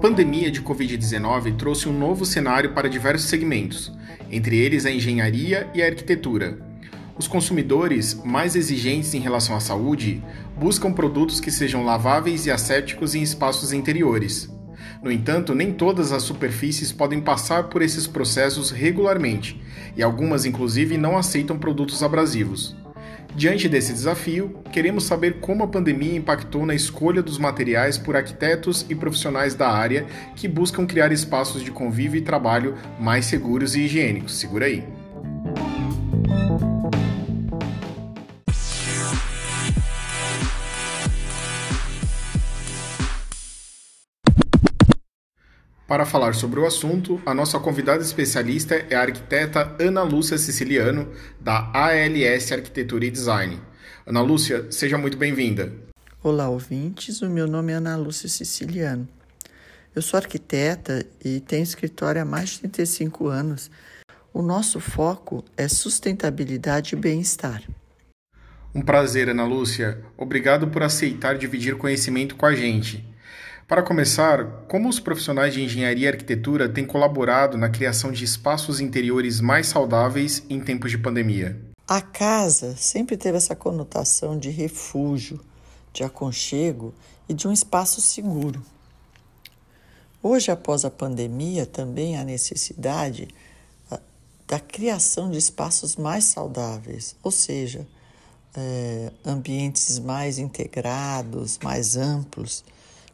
pandemia de Covid-19 trouxe um novo cenário para diversos segmentos, entre eles a engenharia e a arquitetura. Os consumidores, mais exigentes em relação à saúde, buscam produtos que sejam laváveis e assépticos em espaços interiores. No entanto, nem todas as superfícies podem passar por esses processos regularmente, e algumas, inclusive, não aceitam produtos abrasivos. Diante desse desafio, queremos saber como a pandemia impactou na escolha dos materiais por arquitetos e profissionais da área que buscam criar espaços de convívio e trabalho mais seguros e higiênicos. Segura aí. Para falar sobre o assunto, a nossa convidada especialista é a arquiteta Ana Lúcia Siciliano, da ALS Arquitetura e Design. Ana Lúcia, seja muito bem-vinda. Olá, ouvintes. O meu nome é Ana Lúcia Siciliano. Eu sou arquiteta e tenho escritório há mais de 35 anos. O nosso foco é sustentabilidade e bem-estar. Um prazer, Ana Lúcia. Obrigado por aceitar dividir conhecimento com a gente. Para começar, como os profissionais de engenharia e arquitetura têm colaborado na criação de espaços interiores mais saudáveis em tempos de pandemia? A casa sempre teve essa conotação de refúgio, de aconchego e de um espaço seguro. Hoje, após a pandemia, também há necessidade ah, da criação de espaços mais saudáveis, ou seja, é, ambientes mais integrados, mais amplos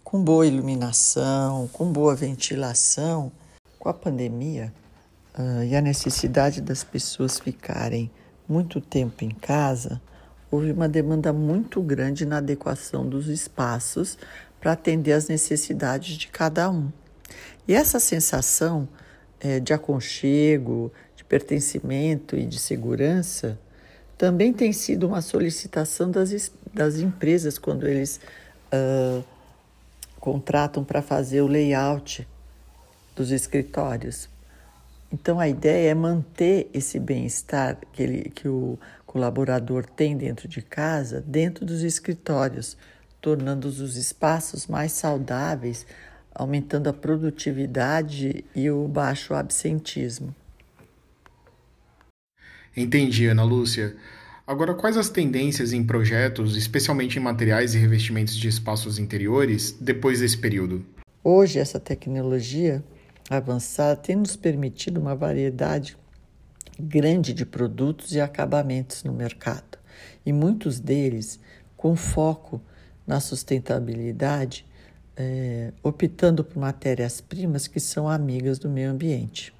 com boa iluminação, com boa ventilação. Com a pandemia uh, e a necessidade das pessoas ficarem muito tempo em casa, houve uma demanda muito grande na adequação dos espaços para atender às necessidades de cada um. E essa sensação é, de aconchego, de pertencimento e de segurança também tem sido uma solicitação das, das empresas quando eles uh, contratam para fazer o layout dos escritórios. Então a ideia é manter esse bem-estar que, ele, que o colaborador tem dentro de casa, dentro dos escritórios, tornando os espaços mais saudáveis, aumentando a produtividade e o baixo absentismo. Entendi, Ana Lúcia. Agora, quais as tendências em projetos, especialmente em materiais e revestimentos de espaços interiores, depois desse período? Hoje, essa tecnologia avançada tem nos permitido uma variedade grande de produtos e acabamentos no mercado, e muitos deles com foco na sustentabilidade, é, optando por matérias-primas que são amigas do meio ambiente.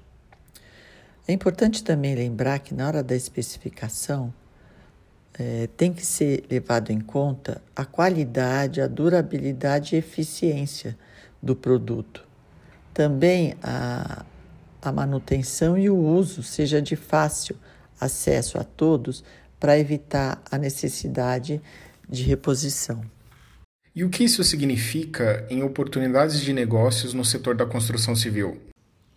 É importante também lembrar que, na hora da especificação, é, tem que ser levado em conta a qualidade, a durabilidade e eficiência do produto. Também a, a manutenção e o uso seja de fácil acesso a todos para evitar a necessidade de reposição. E o que isso significa em oportunidades de negócios no setor da construção civil?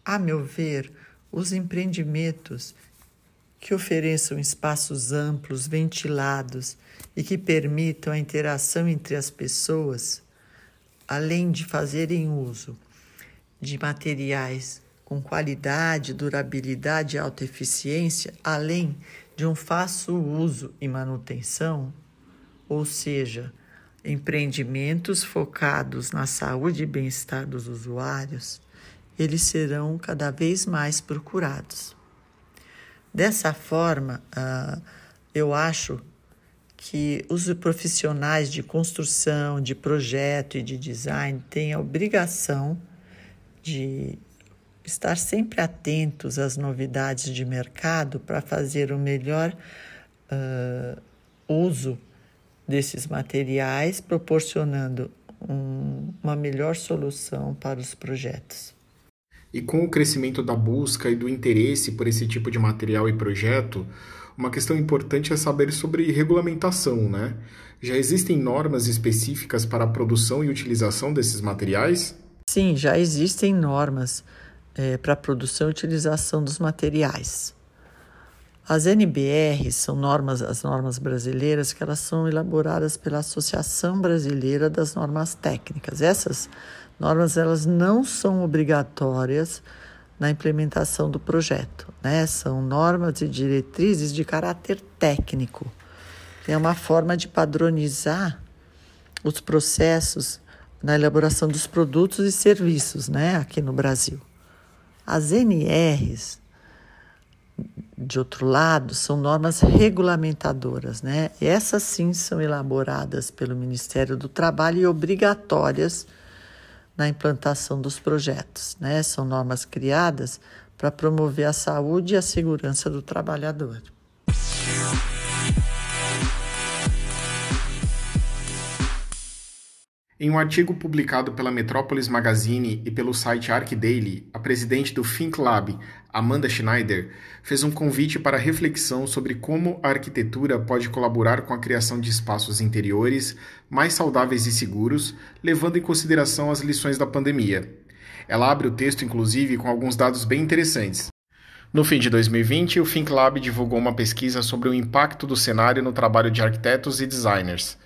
A meu ver, os empreendimentos que ofereçam espaços amplos, ventilados e que permitam a interação entre as pessoas, além de fazerem uso de materiais com qualidade, durabilidade e alta eficiência, além de um fácil uso e manutenção, ou seja, empreendimentos focados na saúde e bem-estar dos usuários, eles serão cada vez mais procurados. Dessa forma, uh, eu acho que os profissionais de construção, de projeto e de design têm a obrigação de estar sempre atentos às novidades de mercado para fazer o melhor uh, uso desses materiais, proporcionando um, uma melhor solução para os projetos. E com o crescimento da busca e do interesse por esse tipo de material e projeto, uma questão importante é saber sobre regulamentação, né? Já existem normas específicas para a produção e utilização desses materiais? Sim, já existem normas é, para a produção e utilização dos materiais. As NBRs são normas, as normas brasileiras que elas são elaboradas pela Associação Brasileira das Normas Técnicas. Essas normas elas não são obrigatórias na implementação do projeto, né? São normas e diretrizes de caráter técnico. É uma forma de padronizar os processos na elaboração dos produtos e serviços, né, aqui no Brasil. As NRs de outro lado, são normas regulamentadoras, né? Essas sim são elaboradas pelo Ministério do Trabalho e obrigatórias na implantação dos projetos, né? São normas criadas para promover a saúde e a segurança do trabalhador. Em um artigo publicado pela Metropolis Magazine e pelo site ArcDaily, a presidente do Think Lab, Amanda Schneider, fez um convite para reflexão sobre como a arquitetura pode colaborar com a criação de espaços interiores mais saudáveis e seguros, levando em consideração as lições da pandemia. Ela abre o texto, inclusive, com alguns dados bem interessantes. No fim de 2020, o Think Lab divulgou uma pesquisa sobre o impacto do cenário no trabalho de arquitetos e designers.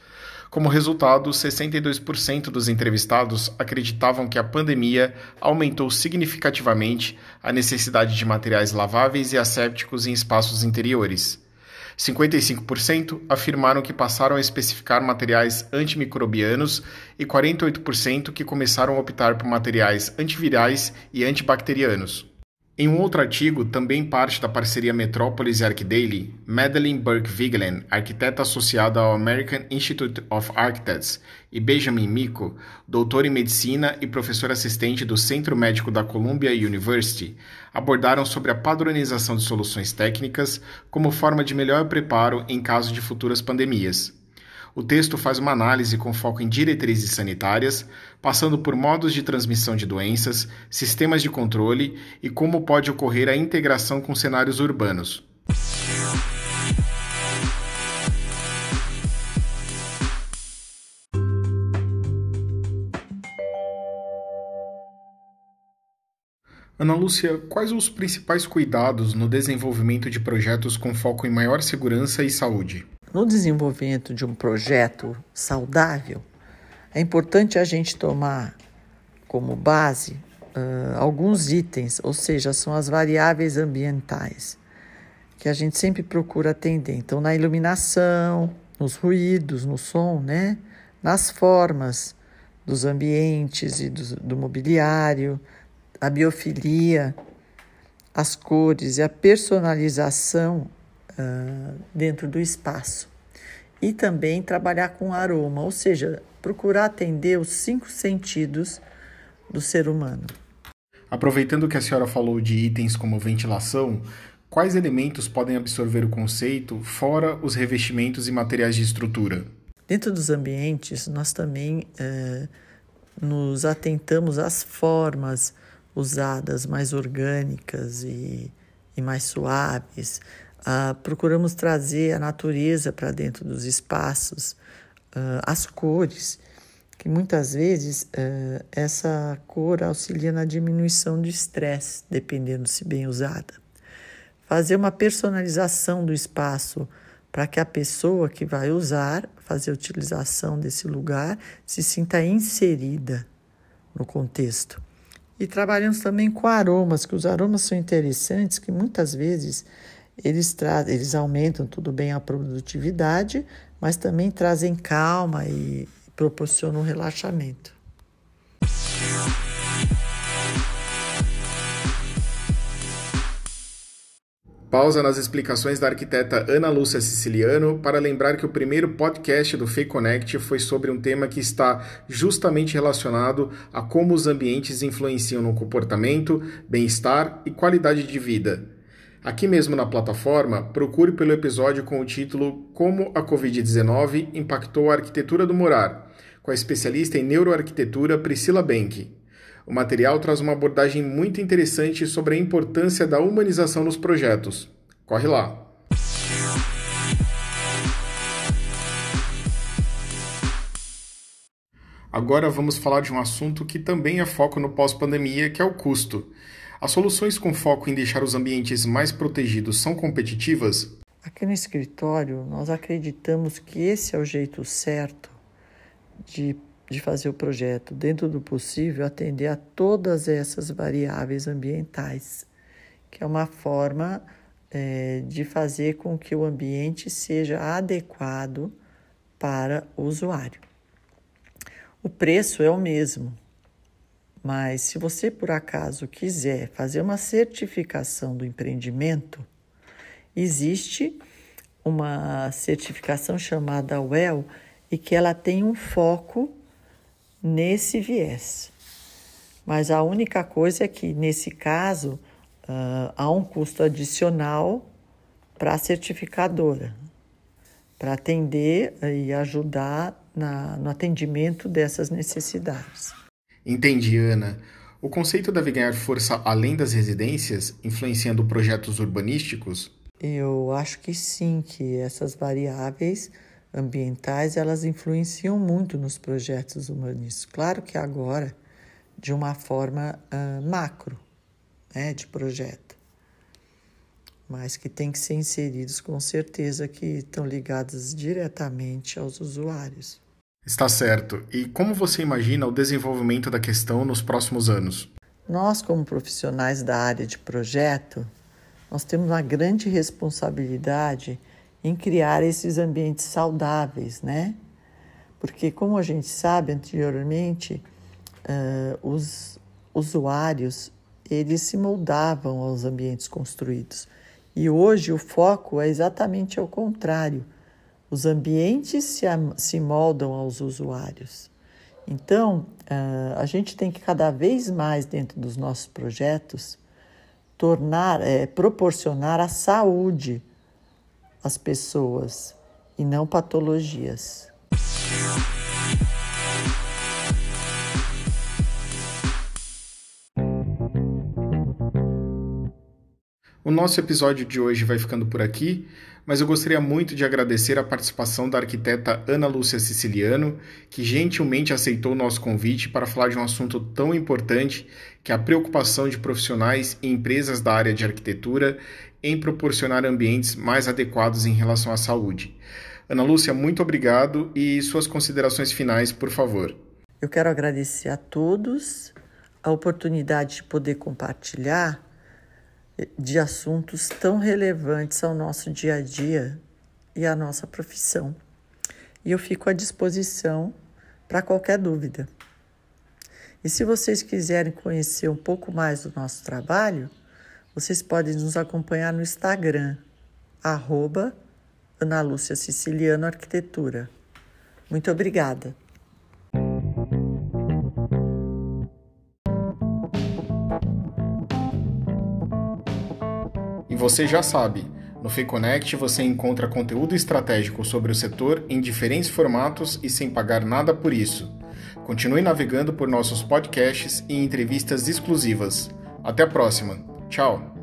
Como resultado, 62% dos entrevistados acreditavam que a pandemia aumentou significativamente a necessidade de materiais laváveis e assépticos em espaços interiores. 55% afirmaram que passaram a especificar materiais antimicrobianos e 48% que começaram a optar por materiais antivirais e antibacterianos. Em um outro artigo, também parte da parceria Metrópolis e ArcDaily, Madeleine Burke Vigeland, arquiteta associada ao American Institute of Architects, e Benjamin Mico, doutor em medicina e professor assistente do Centro Médico da Columbia University, abordaram sobre a padronização de soluções técnicas como forma de melhor preparo em caso de futuras pandemias. O texto faz uma análise com foco em diretrizes sanitárias, passando por modos de transmissão de doenças, sistemas de controle e como pode ocorrer a integração com cenários urbanos. Ana Lúcia, quais os principais cuidados no desenvolvimento de projetos com foco em maior segurança e saúde? No desenvolvimento de um projeto saudável, é importante a gente tomar como base uh, alguns itens, ou seja, são as variáveis ambientais, que a gente sempre procura atender. Então, na iluminação, nos ruídos, no som, né? nas formas dos ambientes e do, do mobiliário, a biofilia, as cores e a personalização uh, dentro do espaço. E também trabalhar com aroma, ou seja, procurar atender os cinco sentidos do ser humano. Aproveitando que a senhora falou de itens como ventilação, quais elementos podem absorver o conceito fora os revestimentos e materiais de estrutura? Dentro dos ambientes, nós também eh, nos atentamos às formas usadas mais orgânicas e, e mais suaves, Uh, procuramos trazer a natureza para dentro dos espaços, uh, as cores, que muitas vezes uh, essa cor auxilia na diminuição do estresse, dependendo se bem usada. Fazer uma personalização do espaço para que a pessoa que vai usar, fazer a utilização desse lugar, se sinta inserida no contexto. E trabalhamos também com aromas, que os aromas são interessantes, que muitas vezes eles, eles aumentam tudo bem a produtividade, mas também trazem calma e proporcionam um relaxamento. Pausa nas explicações da arquiteta Ana Lúcia Siciliano para lembrar que o primeiro podcast do Fei Connect foi sobre um tema que está justamente relacionado a como os ambientes influenciam no comportamento, bem-estar e qualidade de vida. Aqui mesmo na plataforma, procure pelo episódio com o título Como a Covid-19 impactou a arquitetura do morar, com a especialista em neuroarquitetura Priscila Benck. O material traz uma abordagem muito interessante sobre a importância da humanização nos projetos. Corre lá! Agora vamos falar de um assunto que também é foco no pós-pandemia, que é o custo. As soluções com foco em deixar os ambientes mais protegidos são competitivas? Aqui no escritório, nós acreditamos que esse é o jeito certo de, de fazer o projeto, dentro do possível, atender a todas essas variáveis ambientais, que é uma forma é, de fazer com que o ambiente seja adequado para o usuário. O preço é o mesmo, mas se você por acaso quiser fazer uma certificação do empreendimento, existe uma certificação chamada WELL e que ela tem um foco nesse viés. Mas a única coisa é que, nesse caso, uh, há um custo adicional para a certificadora, para atender e ajudar na, no atendimento dessas necessidades. Entendi, Ana. O conceito deve ganhar força além das residências, influenciando projetos urbanísticos? Eu acho que sim, que essas variáveis ambientais elas influenciam muito nos projetos urbanísticos. Claro que agora de uma forma uh, macro, né, de projeto, mas que tem que ser inseridos com certeza que estão ligados diretamente aos usuários. Está certo. E como você imagina o desenvolvimento da questão nos próximos anos? Nós, como profissionais da área de projeto, nós temos uma grande responsabilidade em criar esses ambientes saudáveis, né? Porque, como a gente sabe anteriormente, uh, os usuários eles se moldavam aos ambientes construídos. E hoje o foco é exatamente ao contrário. Os ambientes se, se moldam aos usuários. Então, a gente tem que cada vez mais, dentro dos nossos projetos, tornar, é, proporcionar a saúde às pessoas e não patologias. O nosso episódio de hoje vai ficando por aqui, mas eu gostaria muito de agradecer a participação da arquiteta Ana Lúcia Siciliano, que gentilmente aceitou o nosso convite para falar de um assunto tão importante que é a preocupação de profissionais e empresas da área de arquitetura em proporcionar ambientes mais adequados em relação à saúde. Ana Lúcia, muito obrigado e suas considerações finais, por favor. Eu quero agradecer a todos a oportunidade de poder compartilhar de assuntos tão relevantes ao nosso dia a dia e à nossa profissão. E eu fico à disposição para qualquer dúvida. E se vocês quiserem conhecer um pouco mais do nosso trabalho, vocês podem nos acompanhar no Instagram, arroba Ana Lúcia Siciliano Arquitetura. Muito obrigada. Você já sabe, no FEConnect você encontra conteúdo estratégico sobre o setor em diferentes formatos e sem pagar nada por isso. Continue navegando por nossos podcasts e entrevistas exclusivas. Até a próxima. Tchau.